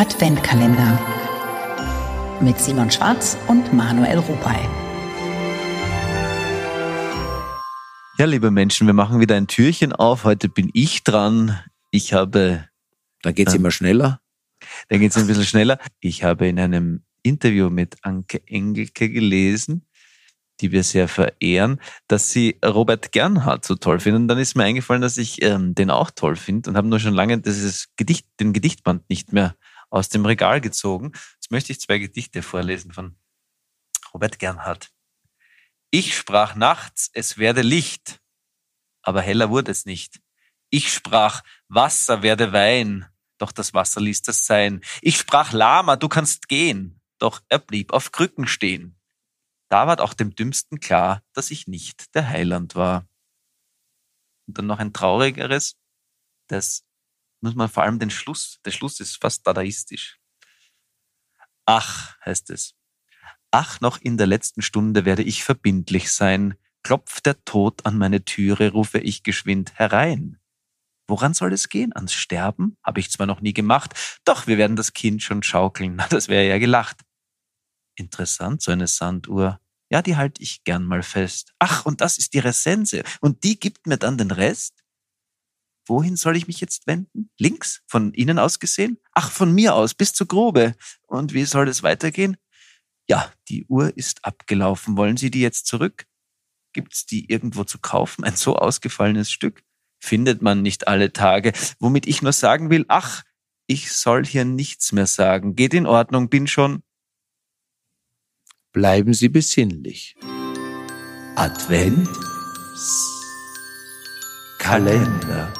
Adventkalender mit Simon Schwarz und Manuel Rupay. Ja, liebe Menschen, wir machen wieder ein Türchen auf. Heute bin ich dran. Ich habe. Dann geht's äh, immer schneller. Dann geht's ein bisschen schneller. Ich habe in einem Interview mit Anke Engelke gelesen, die wir sehr verehren, dass sie Robert Gernhardt so toll finden. Und dann ist mir eingefallen, dass ich ähm, den auch toll finde und habe nur schon lange dieses Gedicht, den Gedichtband nicht mehr aus dem Regal gezogen. Jetzt möchte ich zwei Gedichte vorlesen von Robert Gernhardt. Ich sprach nachts, es werde Licht, aber heller wurde es nicht. Ich sprach, Wasser werde Wein, doch das Wasser ließ das sein. Ich sprach, Lama, du kannst gehen, doch er blieb auf Krücken stehen. Da ward auch dem Dümmsten klar, dass ich nicht der Heiland war. Und dann noch ein traurigeres, das muss man vor allem den Schluss, der Schluss ist fast dadaistisch. Ach, heißt es. Ach, noch in der letzten Stunde werde ich verbindlich sein. Klopft der Tod an meine Türe, rufe ich geschwind herein. Woran soll es gehen? Ans Sterben? Habe ich zwar noch nie gemacht, doch wir werden das Kind schon schaukeln. Na, das wäre ja gelacht. Interessant, so eine Sanduhr. Ja, die halte ich gern mal fest. Ach, und das ist ihre Sense. Und die gibt mir dann den Rest? Wohin soll ich mich jetzt wenden? Links? Von Ihnen aus gesehen? Ach, von mir aus, bis zur Grube. Und wie soll es weitergehen? Ja, die Uhr ist abgelaufen. Wollen Sie die jetzt zurück? Gibt's die irgendwo zu kaufen? Ein so ausgefallenes Stück? Findet man nicht alle Tage. Womit ich nur sagen will, ach, ich soll hier nichts mehr sagen. Geht in Ordnung, bin schon Bleiben Sie besinnlich. Advent Kalender.